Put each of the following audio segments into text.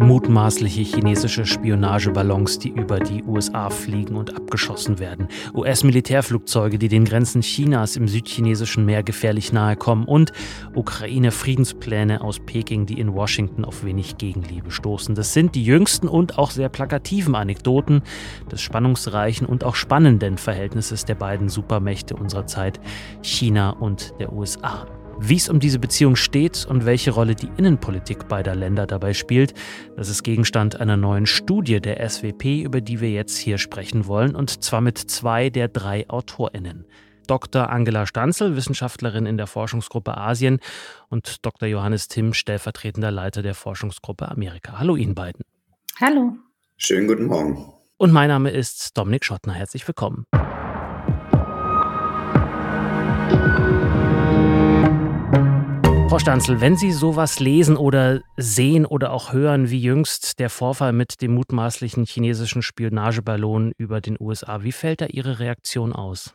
Mutmaßliche chinesische Spionageballons, die über die USA fliegen und abgeschossen werden. US-Militärflugzeuge, die den Grenzen Chinas im südchinesischen Meer gefährlich nahe kommen. Und Ukraine-Friedenspläne aus Peking, die in Washington auf wenig Gegenliebe stoßen. Das sind die jüngsten und auch sehr plakativen Anekdoten des spannungsreichen und auch spannenden Verhältnisses der beiden Supermächte unserer Zeit, China und der USA. Wie es um diese Beziehung steht und welche Rolle die Innenpolitik beider Länder dabei spielt, das ist Gegenstand einer neuen Studie der SWP, über die wir jetzt hier sprechen wollen, und zwar mit zwei der drei AutorInnen. Dr. Angela Stanzel, Wissenschaftlerin in der Forschungsgruppe Asien, und Dr. Johannes Timm, stellvertretender Leiter der Forschungsgruppe Amerika. Hallo Ihnen beiden. Hallo. Schönen guten Morgen. Und mein Name ist Dominik Schottner. Herzlich willkommen. Frau Stanzel, wenn Sie sowas lesen oder sehen oder auch hören, wie jüngst der Vorfall mit dem mutmaßlichen chinesischen Spionageballon über den USA, wie fällt da Ihre Reaktion aus?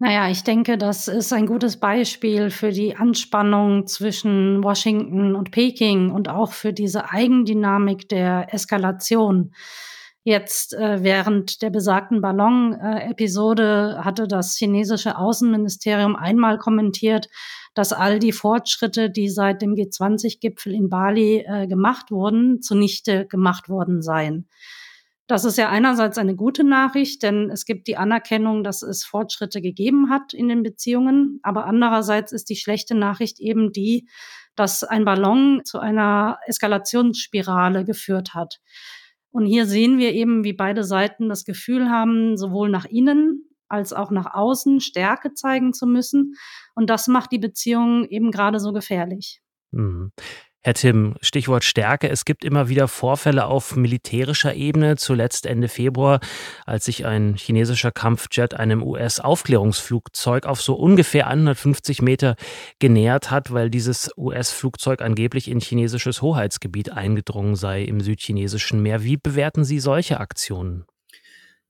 Naja, ich denke, das ist ein gutes Beispiel für die Anspannung zwischen Washington und Peking und auch für diese Eigendynamik der Eskalation. Jetzt äh, während der besagten Ballon-Episode hatte das chinesische Außenministerium einmal kommentiert, dass all die Fortschritte, die seit dem G20-Gipfel in Bali äh, gemacht wurden, zunichte gemacht worden seien. Das ist ja einerseits eine gute Nachricht, denn es gibt die Anerkennung, dass es Fortschritte gegeben hat in den Beziehungen. Aber andererseits ist die schlechte Nachricht eben die, dass ein Ballon zu einer Eskalationsspirale geführt hat. Und hier sehen wir eben, wie beide Seiten das Gefühl haben, sowohl nach innen als auch nach außen Stärke zeigen zu müssen. Und das macht die Beziehung eben gerade so gefährlich. Mhm. Herr Tim, Stichwort Stärke. Es gibt immer wieder Vorfälle auf militärischer Ebene. Zuletzt Ende Februar, als sich ein chinesischer Kampfjet einem US-Aufklärungsflugzeug auf so ungefähr 150 Meter genähert hat, weil dieses US-Flugzeug angeblich in chinesisches Hoheitsgebiet eingedrungen sei im südchinesischen Meer. Wie bewerten Sie solche Aktionen?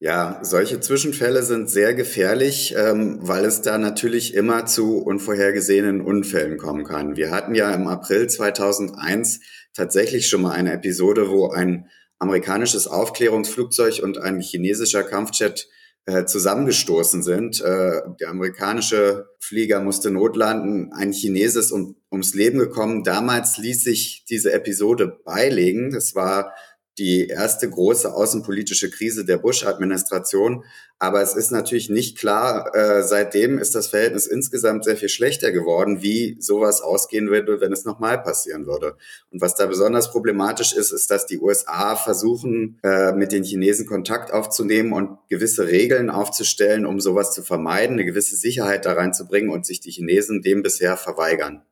Ja, solche Zwischenfälle sind sehr gefährlich, ähm, weil es da natürlich immer zu unvorhergesehenen Unfällen kommen kann. Wir hatten ja im April 2001 tatsächlich schon mal eine Episode, wo ein amerikanisches Aufklärungsflugzeug und ein chinesischer Kampfjet äh, zusammengestoßen sind. Äh, der amerikanische Flieger musste notlanden, ein Chines ist um, ums Leben gekommen. Damals ließ sich diese Episode beilegen. Das war die erste große außenpolitische Krise der Bush-Administration. Aber es ist natürlich nicht klar, äh, seitdem ist das Verhältnis insgesamt sehr viel schlechter geworden, wie sowas ausgehen würde, wenn es nochmal passieren würde. Und was da besonders problematisch ist, ist, dass die USA versuchen, äh, mit den Chinesen Kontakt aufzunehmen und gewisse Regeln aufzustellen, um sowas zu vermeiden, eine gewisse Sicherheit da reinzubringen und sich die Chinesen dem bisher verweigern.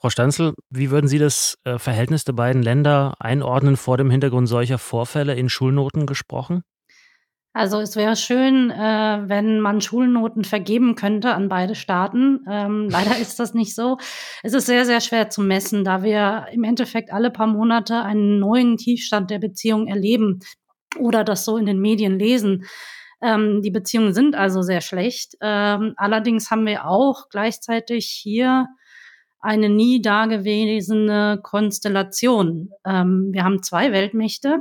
Frau Stanzel, wie würden Sie das äh, Verhältnis der beiden Länder einordnen vor dem Hintergrund solcher Vorfälle in Schulnoten gesprochen? Also es wäre schön, äh, wenn man Schulnoten vergeben könnte an beide Staaten. Ähm, leider ist das nicht so. Es ist sehr, sehr schwer zu messen, da wir im Endeffekt alle paar Monate einen neuen Tiefstand der Beziehung erleben oder das so in den Medien lesen. Ähm, die Beziehungen sind also sehr schlecht. Ähm, allerdings haben wir auch gleichzeitig hier eine nie dagewesene Konstellation. Ähm, wir haben zwei Weltmächte,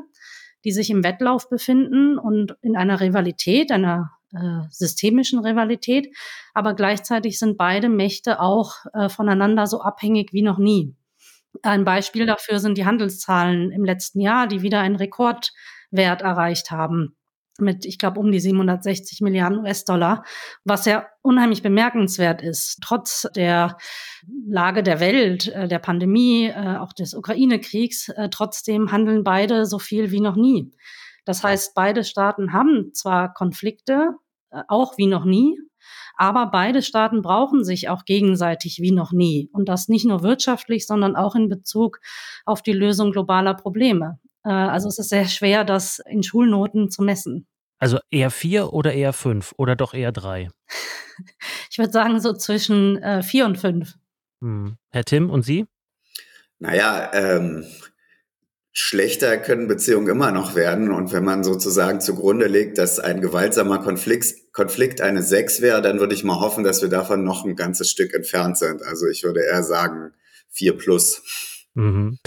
die sich im Wettlauf befinden und in einer Rivalität, einer äh, systemischen Rivalität, aber gleichzeitig sind beide Mächte auch äh, voneinander so abhängig wie noch nie. Ein Beispiel dafür sind die Handelszahlen im letzten Jahr, die wieder einen Rekordwert erreicht haben mit, ich glaube, um die 760 Milliarden US-Dollar, was ja unheimlich bemerkenswert ist. Trotz der Lage der Welt, äh, der Pandemie, äh, auch des Ukraine-Kriegs, äh, trotzdem handeln beide so viel wie noch nie. Das heißt, beide Staaten haben zwar Konflikte, auch wie noch nie, aber beide Staaten brauchen sich auch gegenseitig wie noch nie. Und das nicht nur wirtschaftlich, sondern auch in Bezug auf die Lösung globaler Probleme. Also es ist sehr schwer, das in Schulnoten zu messen. Also eher vier oder eher fünf oder doch eher drei? Ich würde sagen so zwischen äh, vier und fünf. Hm. Herr Tim und Sie? Naja, ähm, schlechter können Beziehungen immer noch werden. Und wenn man sozusagen zugrunde legt, dass ein gewaltsamer Konflikt, Konflikt eine Sechs wäre, dann würde ich mal hoffen, dass wir davon noch ein ganzes Stück entfernt sind. Also ich würde eher sagen vier plus. Mhm.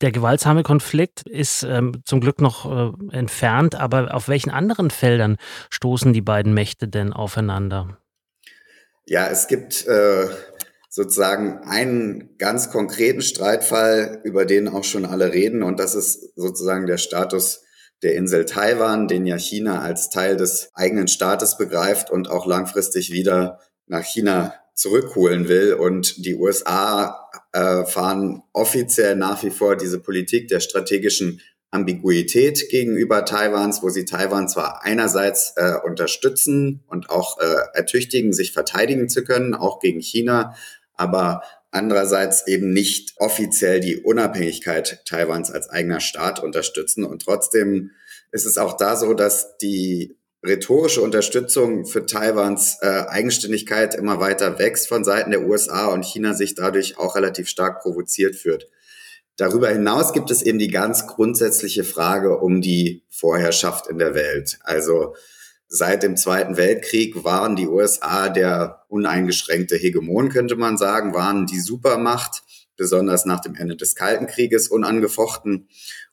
Der gewaltsame Konflikt ist ähm, zum Glück noch äh, entfernt, aber auf welchen anderen Feldern stoßen die beiden Mächte denn aufeinander? Ja, es gibt äh, sozusagen einen ganz konkreten Streitfall, über den auch schon alle reden, und das ist sozusagen der Status der Insel Taiwan, den ja China als Teil des eigenen Staates begreift und auch langfristig wieder nach China zurückholen will. Und die USA äh, fahren offiziell nach wie vor diese Politik der strategischen Ambiguität gegenüber Taiwans, wo sie Taiwan zwar einerseits äh, unterstützen und auch äh, ertüchtigen, sich verteidigen zu können, auch gegen China, aber andererseits eben nicht offiziell die Unabhängigkeit Taiwans als eigener Staat unterstützen. Und trotzdem ist es auch da so, dass die rhetorische Unterstützung für Taiwans äh, Eigenständigkeit immer weiter wächst von Seiten der USA und China sich dadurch auch relativ stark provoziert führt. Darüber hinaus gibt es eben die ganz grundsätzliche Frage um die Vorherrschaft in der Welt. Also seit dem Zweiten Weltkrieg waren die USA der uneingeschränkte Hegemon, könnte man sagen, waren die Supermacht, besonders nach dem Ende des Kalten Krieges unangefochten.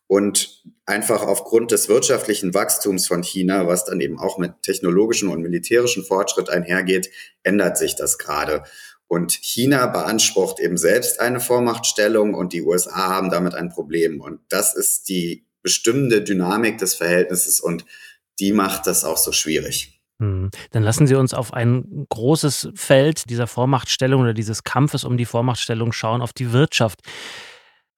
Und einfach aufgrund des wirtschaftlichen Wachstums von China, was dann eben auch mit technologischen und militärischen Fortschritt einhergeht, ändert sich das gerade. Und China beansprucht eben selbst eine Vormachtstellung und die USA haben damit ein Problem. Und das ist die bestimmende Dynamik des Verhältnisses und die macht das auch so schwierig. Hm. Dann lassen Sie uns auf ein großes Feld dieser Vormachtstellung oder dieses Kampfes um die Vormachtstellung schauen, auf die Wirtschaft.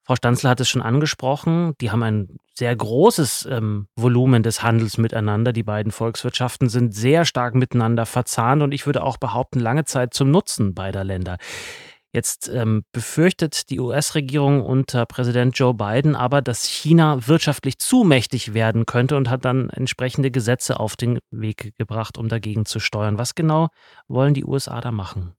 Frau Stanzler hat es schon angesprochen, die haben ein sehr großes ähm, Volumen des Handels miteinander. Die beiden Volkswirtschaften sind sehr stark miteinander verzahnt und ich würde auch behaupten, lange Zeit zum Nutzen beider Länder. Jetzt ähm, befürchtet die US-Regierung unter Präsident Joe Biden aber, dass China wirtschaftlich zu mächtig werden könnte und hat dann entsprechende Gesetze auf den Weg gebracht, um dagegen zu steuern. Was genau wollen die USA da machen?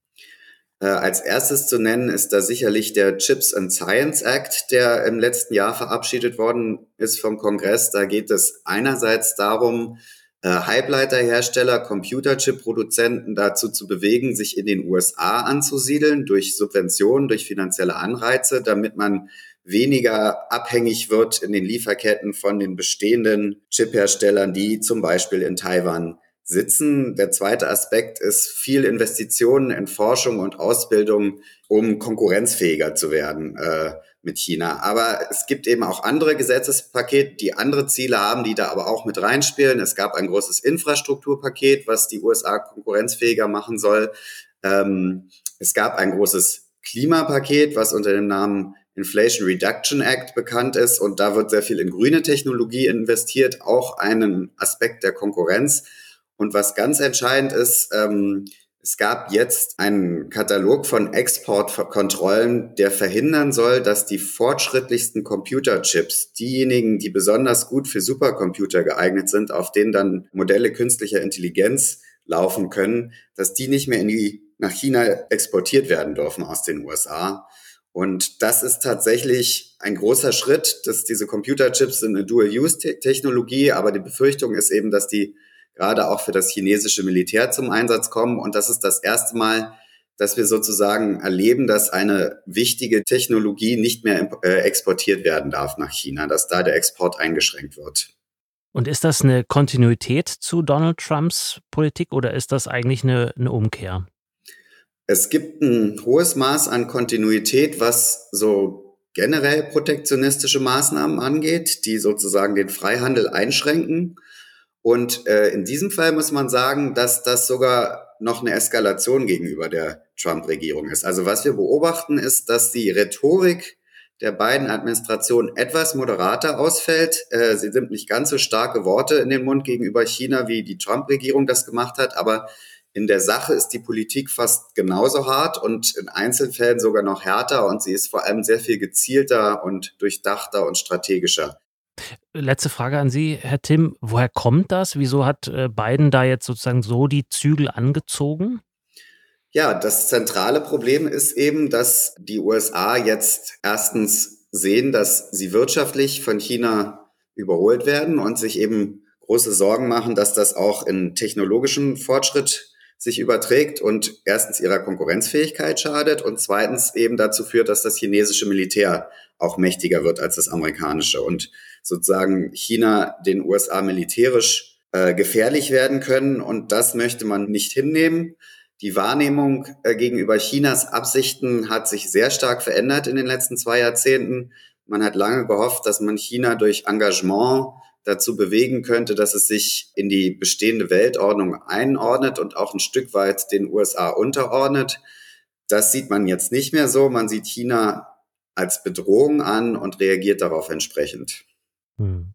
Äh, als erstes zu nennen ist da sicherlich der Chips and Science Act, der im letzten Jahr verabschiedet worden ist vom Kongress. Da geht es einerseits darum, äh, Halbleiterhersteller, Computerchip-Produzenten dazu zu bewegen, sich in den USA anzusiedeln durch Subventionen, durch finanzielle Anreize, damit man weniger abhängig wird in den Lieferketten von den bestehenden Chipherstellern, die zum Beispiel in Taiwan sitzen. Der zweite Aspekt ist viel Investitionen in Forschung und Ausbildung, um konkurrenzfähiger zu werden äh, mit China. Aber es gibt eben auch andere Gesetzespakete, die andere Ziele haben, die da aber auch mit reinspielen. Es gab ein großes Infrastrukturpaket, was die USA konkurrenzfähiger machen soll. Ähm, es gab ein großes Klimapaket, was unter dem Namen Inflation Reduction Act bekannt ist. Und da wird sehr viel in grüne Technologie investiert, auch einen Aspekt der Konkurrenz. Und was ganz entscheidend ist, ähm, es gab jetzt einen Katalog von Exportkontrollen, der verhindern soll, dass die fortschrittlichsten Computerchips, diejenigen, die besonders gut für Supercomputer geeignet sind, auf denen dann Modelle künstlicher Intelligenz laufen können, dass die nicht mehr in die, nach China exportiert werden dürfen aus den USA. Und das ist tatsächlich ein großer Schritt, dass diese Computerchips sind eine Dual-Use-Technologie, aber die Befürchtung ist eben, dass die gerade auch für das chinesische Militär zum Einsatz kommen. Und das ist das erste Mal, dass wir sozusagen erleben, dass eine wichtige Technologie nicht mehr äh, exportiert werden darf nach China, dass da der Export eingeschränkt wird. Und ist das eine Kontinuität zu Donald Trumps Politik oder ist das eigentlich eine, eine Umkehr? Es gibt ein hohes Maß an Kontinuität, was so generell protektionistische Maßnahmen angeht, die sozusagen den Freihandel einschränken. Und äh, in diesem Fall muss man sagen, dass das sogar noch eine Eskalation gegenüber der Trump-Regierung ist. Also was wir beobachten, ist, dass die Rhetorik der beiden Administrationen etwas moderater ausfällt. Äh, sie sind nicht ganz so starke Worte in den Mund gegenüber China, wie die Trump-Regierung das gemacht hat, aber in der Sache ist die Politik fast genauso hart und in Einzelfällen sogar noch härter und sie ist vor allem sehr viel gezielter und durchdachter und strategischer. Letzte Frage an Sie, Herr Tim. Woher kommt das? Wieso hat äh, Biden da jetzt sozusagen so die Zügel angezogen? Ja, das zentrale Problem ist eben, dass die USA jetzt erstens sehen, dass sie wirtschaftlich von China überholt werden und sich eben große Sorgen machen, dass das auch in technologischen Fortschritt sich überträgt und erstens ihrer Konkurrenzfähigkeit schadet und zweitens eben dazu führt, dass das chinesische Militär auch mächtiger wird als das amerikanische und sozusagen China den USA militärisch äh, gefährlich werden können und das möchte man nicht hinnehmen. Die Wahrnehmung äh, gegenüber Chinas Absichten hat sich sehr stark verändert in den letzten zwei Jahrzehnten. Man hat lange gehofft, dass man China durch Engagement dazu bewegen könnte, dass es sich in die bestehende Weltordnung einordnet und auch ein Stück weit den USA unterordnet. Das sieht man jetzt nicht mehr so. Man sieht China als Bedrohung an und reagiert darauf entsprechend. Hm.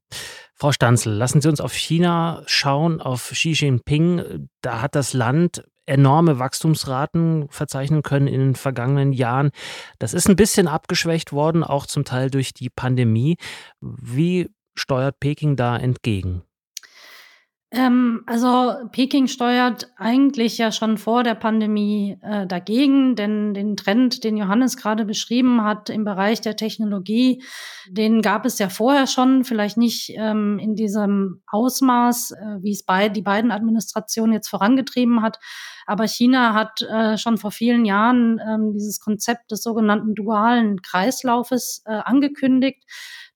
Frau Stanzel, lassen Sie uns auf China schauen, auf Xi Jinping. Da hat das Land enorme Wachstumsraten verzeichnen können in den vergangenen Jahren. Das ist ein bisschen abgeschwächt worden, auch zum Teil durch die Pandemie. Wie steuert Peking da entgegen? Ähm, also Peking steuert eigentlich ja schon vor der Pandemie äh, dagegen, denn den Trend, den Johannes gerade beschrieben hat im Bereich der Technologie, den gab es ja vorher schon, vielleicht nicht ähm, in diesem Ausmaß, äh, wie es bei, die beiden Administrationen jetzt vorangetrieben hat. Aber China hat äh, schon vor vielen Jahren ähm, dieses Konzept des sogenannten dualen Kreislaufes äh, angekündigt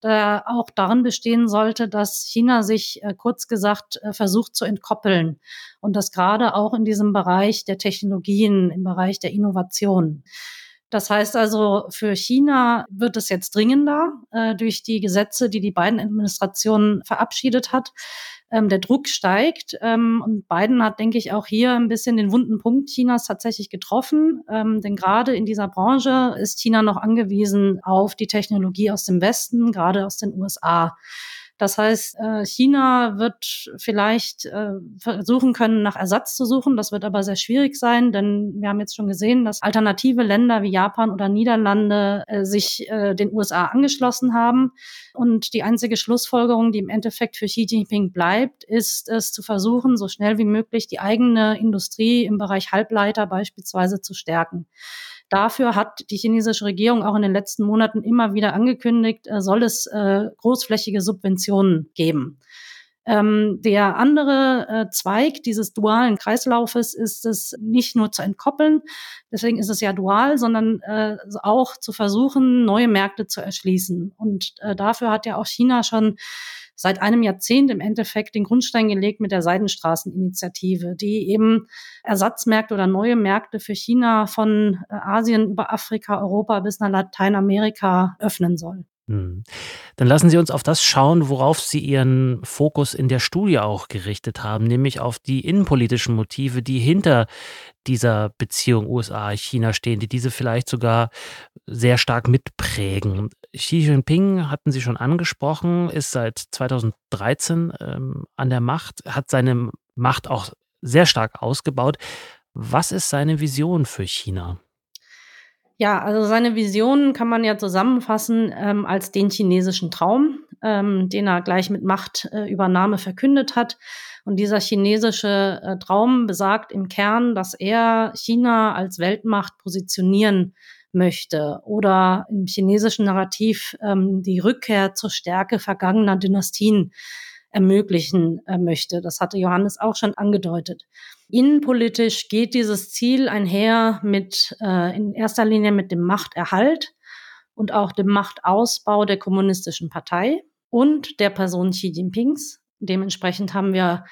äh, auch darin bestehen sollte, dass China sich äh, kurz gesagt äh, versucht zu entkoppeln und das gerade auch in diesem Bereich der Technologien, im Bereich der Innovation. Das heißt also, für China wird es jetzt dringender äh, durch die Gesetze, die die beiden Administrationen verabschiedet hat. Ähm, der Druck steigt ähm, und Biden hat, denke ich, auch hier ein bisschen den wunden Punkt Chinas tatsächlich getroffen. Ähm, denn gerade in dieser Branche ist China noch angewiesen auf die Technologie aus dem Westen, gerade aus den USA. Das heißt, äh, China wird vielleicht äh, versuchen können, nach Ersatz zu suchen. Das wird aber sehr schwierig sein, denn wir haben jetzt schon gesehen, dass alternative Länder wie Japan oder Niederlande äh, sich den USA angeschlossen haben. Und die einzige Schlussfolgerung, die im Endeffekt für Xi Jinping bleibt, ist es zu versuchen, so schnell wie möglich die eigene Industrie im Bereich Halbleiter beispielsweise zu stärken. Dafür hat die chinesische Regierung auch in den letzten Monaten immer wieder angekündigt, soll es großflächige Subventionen geben. Ähm, der andere äh, Zweig dieses dualen Kreislaufes ist es nicht nur zu entkoppeln, deswegen ist es ja dual, sondern äh, auch zu versuchen, neue Märkte zu erschließen. Und äh, dafür hat ja auch China schon seit einem Jahrzehnt im Endeffekt den Grundstein gelegt mit der Seidenstraßeninitiative, die eben Ersatzmärkte oder neue Märkte für China von äh, Asien über Afrika, Europa bis nach Lateinamerika öffnen soll. Hm. Dann lassen Sie uns auf das schauen, worauf Sie Ihren Fokus in der Studie auch gerichtet haben, nämlich auf die innenpolitischen Motive, die hinter dieser Beziehung USA-China stehen, die diese vielleicht sogar sehr stark mitprägen. Xi Jinping hatten Sie schon angesprochen, ist seit 2013 ähm, an der Macht, hat seine Macht auch sehr stark ausgebaut. Was ist seine Vision für China? Ja, also seine Vision kann man ja zusammenfassen ähm, als den chinesischen Traum, ähm, den er gleich mit Machtübernahme äh, verkündet hat. Und dieser chinesische äh, Traum besagt im Kern, dass er China als Weltmacht positionieren möchte oder im chinesischen Narrativ ähm, die Rückkehr zur Stärke vergangener Dynastien ermöglichen äh, möchte. Das hatte Johannes auch schon angedeutet. Innenpolitisch geht dieses Ziel einher mit äh, in erster Linie mit dem Machterhalt und auch dem Machtausbau der kommunistischen Partei und der Person Xi Jinpings. Dementsprechend haben wir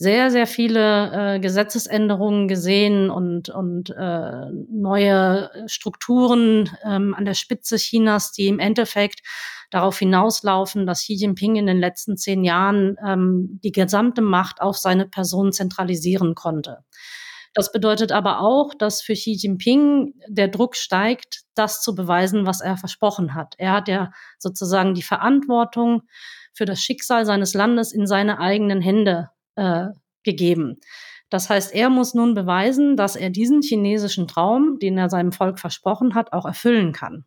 sehr, sehr viele äh, Gesetzesänderungen gesehen und, und äh, neue Strukturen ähm, an der Spitze Chinas, die im Endeffekt darauf hinauslaufen, dass Xi Jinping in den letzten zehn Jahren ähm, die gesamte Macht auf seine Person zentralisieren konnte. Das bedeutet aber auch, dass für Xi Jinping der Druck steigt, das zu beweisen, was er versprochen hat. Er hat ja sozusagen die Verantwortung für das Schicksal seines Landes in seine eigenen Hände äh, gegeben. Das heißt, er muss nun beweisen, dass er diesen chinesischen Traum, den er seinem Volk versprochen hat, auch erfüllen kann.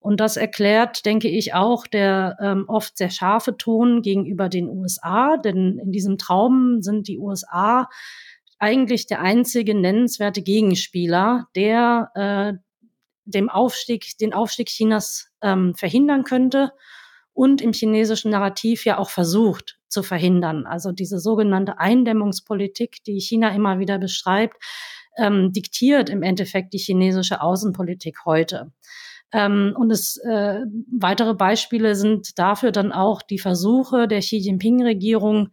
Und das erklärt, denke ich, auch der ähm, oft sehr scharfe Ton gegenüber den USA, denn in diesem Traum sind die USA eigentlich der einzige nennenswerte Gegenspieler, der äh, dem Aufstieg, den Aufstieg Chinas ähm, verhindern könnte und im chinesischen Narrativ ja auch versucht zu verhindern. Also diese sogenannte Eindämmungspolitik, die China immer wieder beschreibt, ähm, diktiert im Endeffekt die chinesische Außenpolitik heute. Ähm, und es, äh, weitere Beispiele sind dafür dann auch die Versuche der Xi Jinping-Regierung,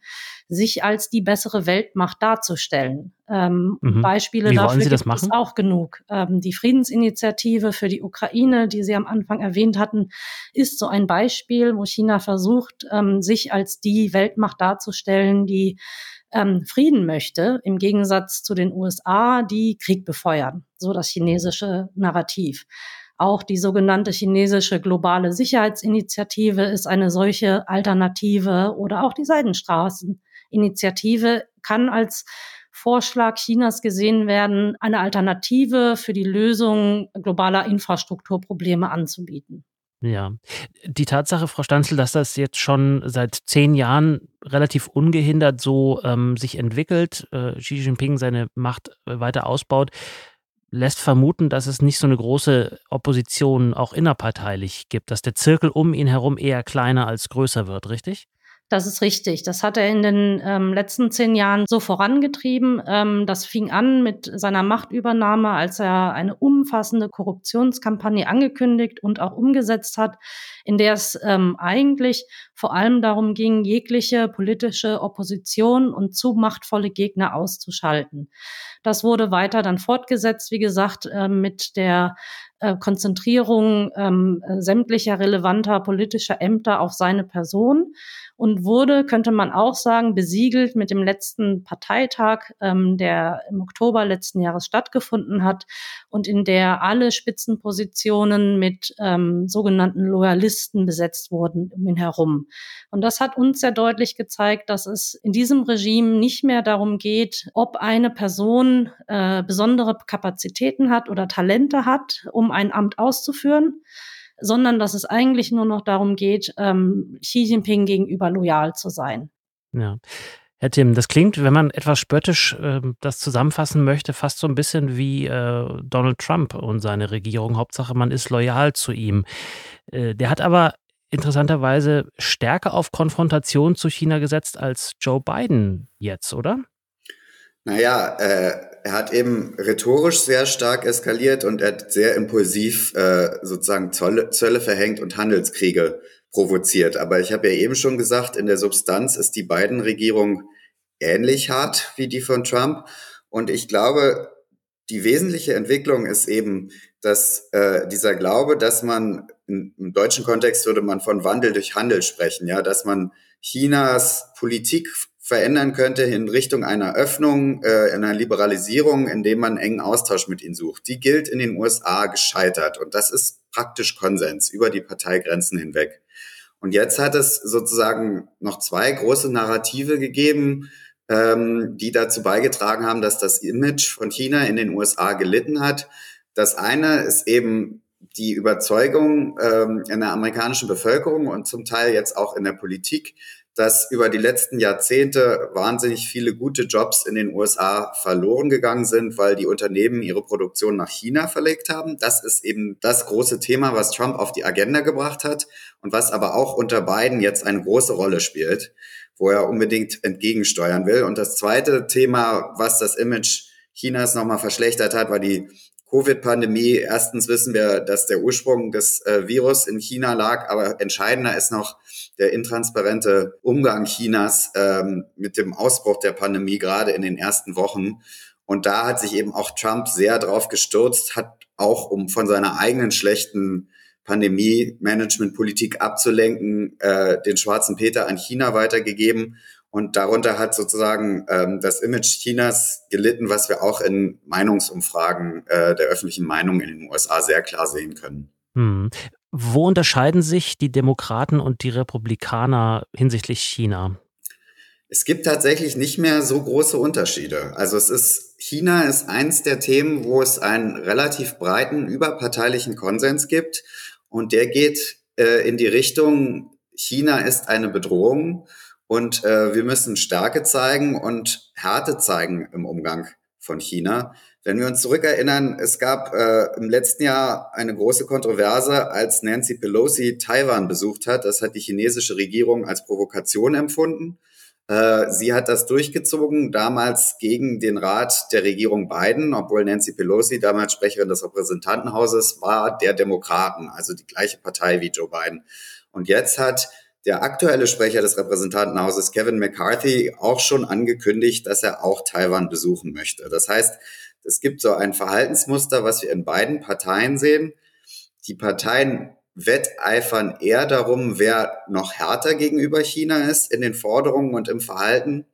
sich als die bessere Weltmacht darzustellen. Ähm, mhm. Beispiele Wie dafür gibt es machen? auch genug. Ähm, die Friedensinitiative für die Ukraine, die Sie am Anfang erwähnt hatten, ist so ein Beispiel, wo China versucht, ähm, sich als die Weltmacht darzustellen, die ähm, Frieden möchte, im Gegensatz zu den USA, die Krieg befeuern. So das chinesische Narrativ. Auch die sogenannte chinesische globale Sicherheitsinitiative ist eine solche Alternative oder auch die Seidenstraßeninitiative kann als Vorschlag Chinas gesehen werden, eine Alternative für die Lösung globaler Infrastrukturprobleme anzubieten. Ja, die Tatsache, Frau Stanzel, dass das jetzt schon seit zehn Jahren relativ ungehindert so ähm, sich entwickelt, äh, Xi Jinping seine Macht äh, weiter ausbaut, lässt vermuten, dass es nicht so eine große Opposition auch innerparteilich gibt, dass der Zirkel um ihn herum eher kleiner als größer wird, richtig? Das ist richtig. Das hat er in den ähm, letzten zehn Jahren so vorangetrieben. Ähm, das fing an mit seiner Machtübernahme, als er eine umfassende Korruptionskampagne angekündigt und auch umgesetzt hat, in der es ähm, eigentlich vor allem darum ging, jegliche politische Opposition und zu machtvolle Gegner auszuschalten. Das wurde weiter dann fortgesetzt, wie gesagt, äh, mit der äh, Konzentrierung ähm, sämtlicher relevanter politischer Ämter auf seine Person und wurde, könnte man auch sagen, besiegelt mit dem letzten Parteitag, ähm, der im Oktober letzten Jahres stattgefunden hat und in der alle Spitzenpositionen mit ähm, sogenannten Loyalisten besetzt wurden um ihn herum. Und das hat uns sehr deutlich gezeigt, dass es in diesem Regime nicht mehr darum geht, ob eine Person äh, besondere Kapazitäten hat oder Talente hat, um ein Amt auszuführen, sondern dass es eigentlich nur noch darum geht, ähm, Xi Jinping gegenüber loyal zu sein. Ja. Herr Tim, das klingt, wenn man etwas spöttisch äh, das zusammenfassen möchte, fast so ein bisschen wie äh, Donald Trump und seine Regierung. Hauptsache, man ist loyal zu ihm. Äh, der hat aber interessanterweise stärker auf Konfrontation zu China gesetzt als Joe Biden jetzt, oder? Naja, äh, er hat eben rhetorisch sehr stark eskaliert und er hat sehr impulsiv äh, sozusagen Zolle, Zölle verhängt und Handelskriege provoziert. Aber ich habe ja eben schon gesagt, in der Substanz ist die beiden Regierung ähnlich hart wie die von Trump. Und ich glaube, die wesentliche Entwicklung ist eben, dass äh, dieser Glaube, dass man im deutschen Kontext würde man von Wandel durch Handel sprechen, ja, dass man Chinas Politik verändern könnte in Richtung einer Öffnung, äh, einer Liberalisierung, indem man engen Austausch mit ihnen sucht. Die gilt in den USA gescheitert und das ist praktisch Konsens über die Parteigrenzen hinweg. Und jetzt hat es sozusagen noch zwei große Narrative gegeben, ähm, die dazu beigetragen haben, dass das Image von China in den USA gelitten hat. Das eine ist eben die Überzeugung ähm, in der amerikanischen Bevölkerung und zum Teil jetzt auch in der Politik, dass über die letzten Jahrzehnte wahnsinnig viele gute Jobs in den USA verloren gegangen sind, weil die Unternehmen ihre Produktion nach China verlegt haben. Das ist eben das große Thema, was Trump auf die Agenda gebracht hat und was aber auch unter Biden jetzt eine große Rolle spielt, wo er unbedingt entgegensteuern will. Und das zweite Thema, was das Image Chinas nochmal verschlechtert hat, war die Covid-Pandemie. Erstens wissen wir, dass der Ursprung des äh, Virus in China lag, aber entscheidender ist noch der intransparente Umgang Chinas ähm, mit dem Ausbruch der Pandemie, gerade in den ersten Wochen. Und da hat sich eben auch Trump sehr drauf gestürzt, hat auch, um von seiner eigenen schlechten Pandemie-Management-Politik abzulenken, äh, den schwarzen Peter an China weitergegeben und darunter hat sozusagen ähm, das Image Chinas gelitten, was wir auch in Meinungsumfragen äh, der öffentlichen Meinung in den USA sehr klar sehen können. Hm. Wo unterscheiden sich die Demokraten und die Republikaner hinsichtlich China? Es gibt tatsächlich nicht mehr so große Unterschiede. Also es ist, China ist eins der Themen, wo es einen relativ breiten überparteilichen Konsens gibt. Und der geht äh, in die Richtung, China ist eine Bedrohung und äh, wir müssen Stärke zeigen und Härte zeigen im Umgang von China. Wenn wir uns zurückerinnern, es gab äh, im letzten Jahr eine große Kontroverse, als Nancy Pelosi Taiwan besucht hat. Das hat die chinesische Regierung als Provokation empfunden. Äh, sie hat das durchgezogen, damals gegen den Rat der Regierung Biden, obwohl Nancy Pelosi, damals Sprecherin des Repräsentantenhauses, war der Demokraten, also die gleiche Partei wie Joe Biden. Und jetzt hat der aktuelle Sprecher des Repräsentantenhauses, Kevin McCarthy, auch schon angekündigt, dass er auch Taiwan besuchen möchte. Das heißt, es gibt so ein Verhaltensmuster, was wir in beiden Parteien sehen. Die Parteien wetteifern eher darum, wer noch härter gegenüber China ist in den Forderungen und im Verhalten.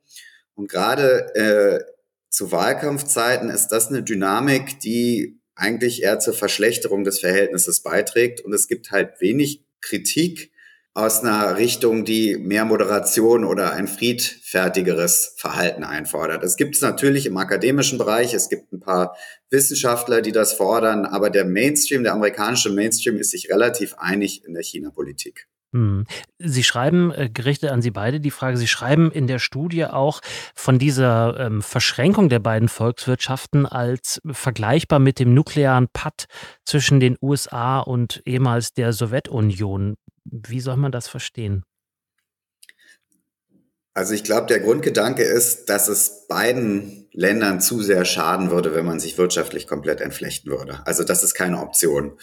Und gerade äh, zu Wahlkampfzeiten ist das eine Dynamik, die eigentlich eher zur Verschlechterung des Verhältnisses beiträgt. Und es gibt halt wenig Kritik aus einer Richtung, die mehr Moderation oder ein friedfertigeres Verhalten einfordert. Es gibt es natürlich im akademischen Bereich, es gibt ein paar Wissenschaftler, die das fordern, aber der Mainstream, der amerikanische Mainstream ist sich relativ einig in der China-Politik. Hm. Sie schreiben, äh, gerichtet an Sie beide die Frage, Sie schreiben in der Studie auch von dieser ähm, Verschränkung der beiden Volkswirtschaften als vergleichbar mit dem nuklearen Patt zwischen den USA und ehemals der Sowjetunion. Wie soll man das verstehen? Also ich glaube, der Grundgedanke ist, dass es beiden Ländern zu sehr schaden würde, wenn man sich wirtschaftlich komplett entflechten würde. Also das ist keine Option.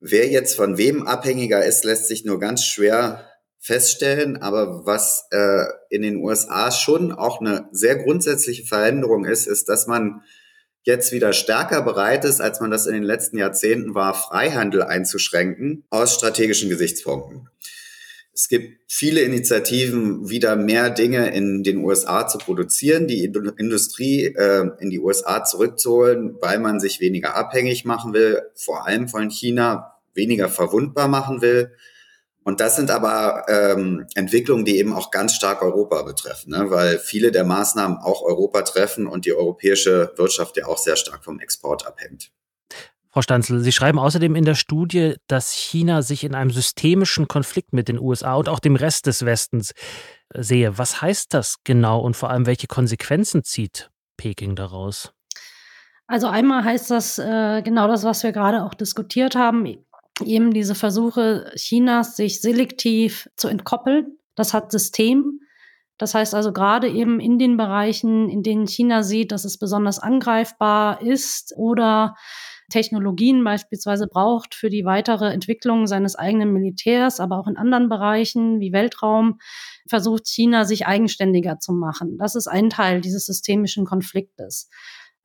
Wer jetzt von wem abhängiger ist, lässt sich nur ganz schwer feststellen. Aber was äh, in den USA schon auch eine sehr grundsätzliche Veränderung ist, ist, dass man jetzt wieder stärker bereit ist, als man das in den letzten Jahrzehnten war, Freihandel einzuschränken aus strategischen Gesichtspunkten. Es gibt viele Initiativen, wieder mehr Dinge in den USA zu produzieren, die Industrie äh, in die USA zurückzuholen, weil man sich weniger abhängig machen will, vor allem von China, weniger verwundbar machen will. Und das sind aber ähm, Entwicklungen, die eben auch ganz stark Europa betreffen, ne? weil viele der Maßnahmen auch Europa treffen und die europäische Wirtschaft ja auch sehr stark vom Export abhängt. Frau Stanzel, Sie schreiben außerdem in der Studie, dass China sich in einem systemischen Konflikt mit den USA und auch dem Rest des Westens äh, sehe. Was heißt das genau und vor allem, welche Konsequenzen zieht Peking daraus? Also einmal heißt das äh, genau das, was wir gerade auch diskutiert haben eben diese Versuche Chinas, sich selektiv zu entkoppeln. Das hat System. Das heißt also gerade eben in den Bereichen, in denen China sieht, dass es besonders angreifbar ist oder Technologien beispielsweise braucht für die weitere Entwicklung seines eigenen Militärs, aber auch in anderen Bereichen wie Weltraum, versucht China sich eigenständiger zu machen. Das ist ein Teil dieses systemischen Konfliktes.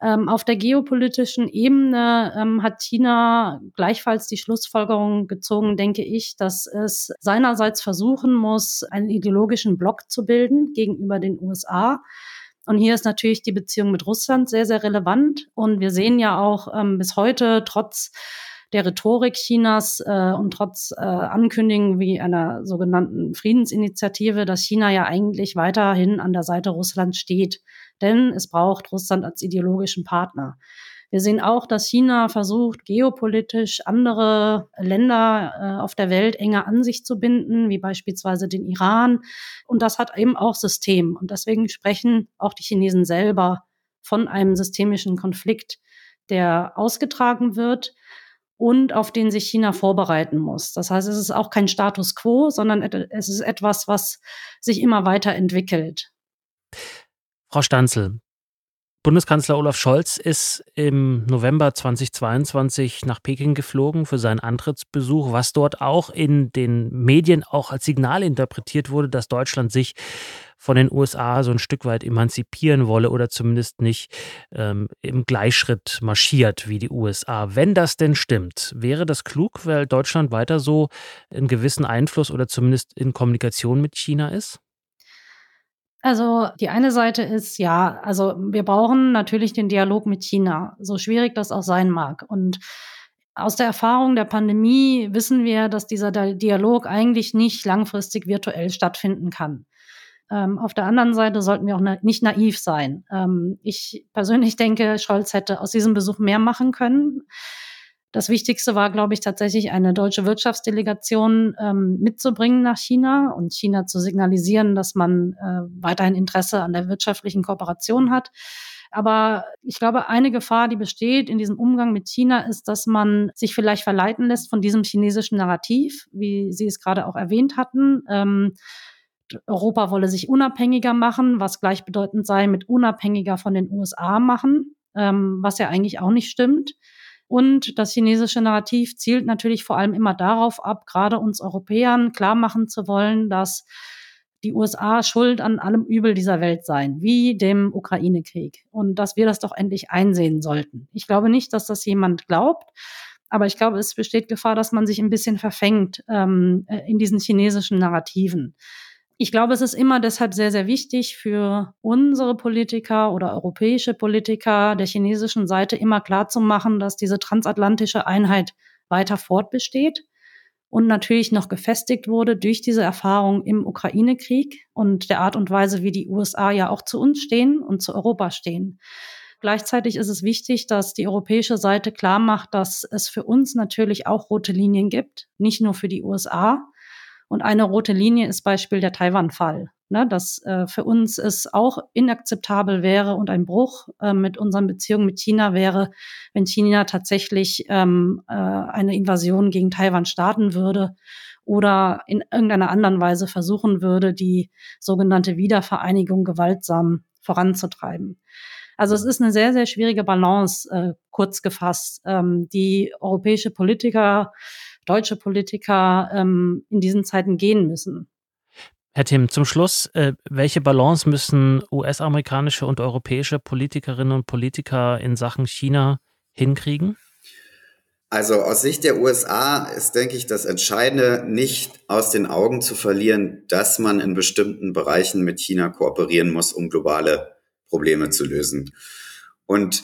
Ähm, auf der geopolitischen Ebene ähm, hat China gleichfalls die Schlussfolgerung gezogen, denke ich, dass es seinerseits versuchen muss, einen ideologischen Block zu bilden gegenüber den USA. Und hier ist natürlich die Beziehung mit Russland sehr, sehr relevant. Und wir sehen ja auch ähm, bis heute, trotz der Rhetorik Chinas äh, und trotz äh, Ankündigungen wie einer sogenannten Friedensinitiative, dass China ja eigentlich weiterhin an der Seite Russlands steht. Denn es braucht Russland als ideologischen Partner. Wir sehen auch, dass China versucht, geopolitisch andere Länder äh, auf der Welt enger an sich zu binden, wie beispielsweise den Iran. Und das hat eben auch System. Und deswegen sprechen auch die Chinesen selber von einem systemischen Konflikt, der ausgetragen wird und auf den sich China vorbereiten muss. Das heißt, es ist auch kein Status quo, sondern es ist etwas, was sich immer weiterentwickelt. Frau Stanzel, Bundeskanzler Olaf Scholz ist im November 2022 nach Peking geflogen für seinen Antrittsbesuch, was dort auch in den Medien auch als Signal interpretiert wurde, dass Deutschland sich von den USA so ein Stück weit emanzipieren wolle oder zumindest nicht ähm, im Gleichschritt marschiert wie die USA. Wenn das denn stimmt, wäre das klug, weil Deutschland weiter so einen gewissen Einfluss oder zumindest in Kommunikation mit China ist? Also die eine Seite ist, ja, also wir brauchen natürlich den Dialog mit China, so schwierig das auch sein mag. Und aus der Erfahrung der Pandemie wissen wir, dass dieser Dialog eigentlich nicht langfristig virtuell stattfinden kann. Ähm, auf der anderen Seite sollten wir auch na nicht naiv sein. Ähm, ich persönlich denke, Scholz hätte aus diesem Besuch mehr machen können. Das Wichtigste war, glaube ich, tatsächlich eine deutsche Wirtschaftsdelegation ähm, mitzubringen nach China und China zu signalisieren, dass man äh, weiterhin Interesse an der wirtschaftlichen Kooperation hat. Aber ich glaube, eine Gefahr, die besteht in diesem Umgang mit China, ist, dass man sich vielleicht verleiten lässt von diesem chinesischen Narrativ, wie Sie es gerade auch erwähnt hatten. Ähm, Europa wolle sich unabhängiger machen, was gleichbedeutend sei mit unabhängiger von den USA machen, ähm, was ja eigentlich auch nicht stimmt. Und das chinesische Narrativ zielt natürlich vor allem immer darauf ab, gerade uns Europäern klar machen zu wollen, dass die USA schuld an allem Übel dieser Welt seien, wie dem Ukraine-Krieg. Und dass wir das doch endlich einsehen sollten. Ich glaube nicht, dass das jemand glaubt. Aber ich glaube, es besteht Gefahr, dass man sich ein bisschen verfängt ähm, äh, in diesen chinesischen Narrativen. Ich glaube, es ist immer deshalb sehr, sehr wichtig für unsere Politiker oder europäische Politiker der chinesischen Seite immer klar zu machen, dass diese transatlantische Einheit weiter fortbesteht und natürlich noch gefestigt wurde durch diese Erfahrung im Ukraine-Krieg und der Art und Weise, wie die USA ja auch zu uns stehen und zu Europa stehen. Gleichzeitig ist es wichtig, dass die europäische Seite klar macht, dass es für uns natürlich auch rote Linien gibt, nicht nur für die USA, und eine rote Linie ist Beispiel der Taiwan-Fall. Ne, dass äh, für uns es auch inakzeptabel wäre und ein Bruch äh, mit unseren Beziehungen mit China wäre, wenn China tatsächlich ähm, äh, eine Invasion gegen Taiwan starten würde oder in irgendeiner anderen Weise versuchen würde, die sogenannte Wiedervereinigung gewaltsam voranzutreiben. Also es ist eine sehr, sehr schwierige Balance, äh, kurz gefasst, ähm, die europäische Politiker deutsche Politiker ähm, in diesen Zeiten gehen müssen. Herr Tim, zum Schluss, äh, welche Balance müssen US-amerikanische und europäische Politikerinnen und Politiker in Sachen China hinkriegen? Also aus Sicht der USA ist, denke ich, das Entscheidende, nicht aus den Augen zu verlieren, dass man in bestimmten Bereichen mit China kooperieren muss, um globale Probleme zu lösen. Und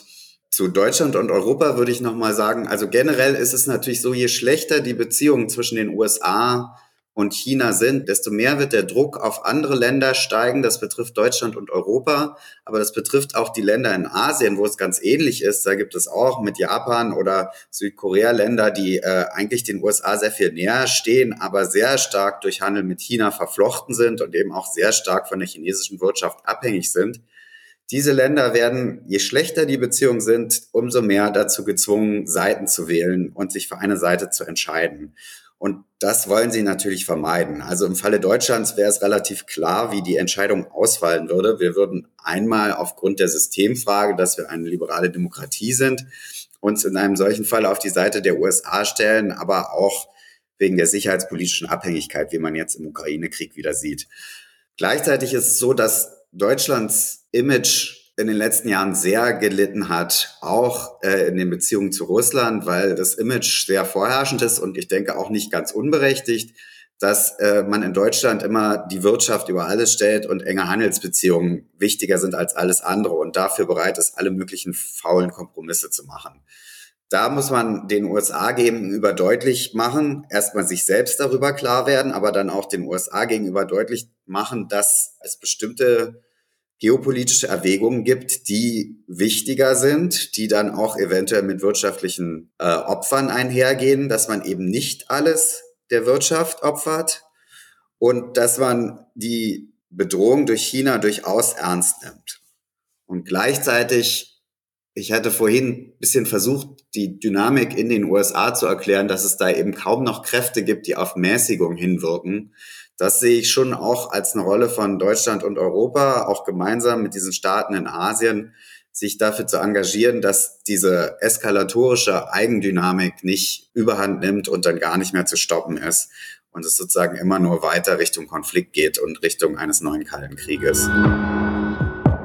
zu Deutschland und Europa würde ich nochmal sagen, also generell ist es natürlich so, je schlechter die Beziehungen zwischen den USA und China sind, desto mehr wird der Druck auf andere Länder steigen. Das betrifft Deutschland und Europa, aber das betrifft auch die Länder in Asien, wo es ganz ähnlich ist. Da gibt es auch mit Japan oder Südkorea Länder, die äh, eigentlich den USA sehr viel näher stehen, aber sehr stark durch Handel mit China verflochten sind und eben auch sehr stark von der chinesischen Wirtschaft abhängig sind. Diese Länder werden, je schlechter die Beziehungen sind, umso mehr dazu gezwungen, Seiten zu wählen und sich für eine Seite zu entscheiden. Und das wollen sie natürlich vermeiden. Also im Falle Deutschlands wäre es relativ klar, wie die Entscheidung ausfallen würde. Wir würden einmal aufgrund der Systemfrage, dass wir eine liberale Demokratie sind, uns in einem solchen Fall auf die Seite der USA stellen, aber auch wegen der sicherheitspolitischen Abhängigkeit, wie man jetzt im Ukraine-Krieg wieder sieht. Gleichzeitig ist es so, dass Deutschlands Image in den letzten Jahren sehr gelitten hat, auch äh, in den Beziehungen zu Russland, weil das Image sehr vorherrschend ist und ich denke auch nicht ganz unberechtigt, dass äh, man in Deutschland immer die Wirtschaft über alles stellt und enge Handelsbeziehungen wichtiger sind als alles andere und dafür bereit ist, alle möglichen faulen Kompromisse zu machen. Da muss man den USA gegenüber deutlich machen, erstmal sich selbst darüber klar werden, aber dann auch den USA gegenüber deutlich machen, dass es bestimmte geopolitische Erwägungen gibt, die wichtiger sind, die dann auch eventuell mit wirtschaftlichen äh, Opfern einhergehen, dass man eben nicht alles der Wirtschaft opfert und dass man die Bedrohung durch China durchaus ernst nimmt. Und gleichzeitig, ich hatte vorhin ein bisschen versucht, die Dynamik in den USA zu erklären, dass es da eben kaum noch Kräfte gibt, die auf Mäßigung hinwirken das sehe ich schon auch als eine Rolle von Deutschland und Europa, auch gemeinsam mit diesen Staaten in Asien, sich dafür zu engagieren, dass diese eskalatorische Eigendynamik nicht überhand nimmt und dann gar nicht mehr zu stoppen ist und es sozusagen immer nur weiter Richtung Konflikt geht und Richtung eines neuen Kalten Krieges.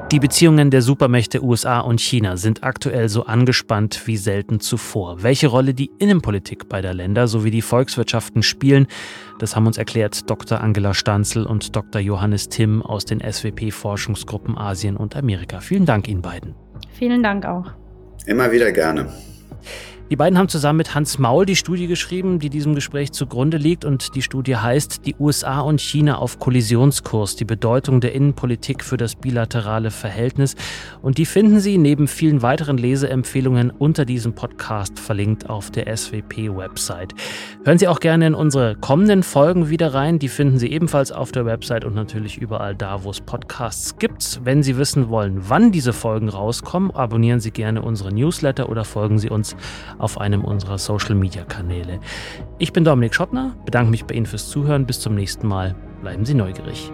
Die Beziehungen der Supermächte USA und China sind aktuell so angespannt wie selten zuvor. Welche Rolle die Innenpolitik beider Länder sowie die Volkswirtschaften spielen, das haben uns erklärt Dr. Angela Stanzel und Dr. Johannes Timm aus den SWP-Forschungsgruppen Asien und Amerika. Vielen Dank Ihnen beiden. Vielen Dank auch. Immer wieder gerne. Die beiden haben zusammen mit Hans Maul die Studie geschrieben, die diesem Gespräch zugrunde liegt. Und die Studie heißt Die USA und China auf Kollisionskurs, die Bedeutung der Innenpolitik für das bilaterale Verhältnis. Und die finden Sie neben vielen weiteren Leseempfehlungen unter diesem Podcast verlinkt auf der SWP-Website. Hören Sie auch gerne in unsere kommenden Folgen wieder rein. Die finden Sie ebenfalls auf der Website und natürlich überall da, wo es Podcasts gibt. Wenn Sie wissen wollen, wann diese Folgen rauskommen, abonnieren Sie gerne unsere Newsletter oder folgen Sie uns auf einem unserer Social-Media-Kanäle. Ich bin Dominik Schottner, bedanke mich bei Ihnen fürs Zuhören. Bis zum nächsten Mal. Bleiben Sie neugierig.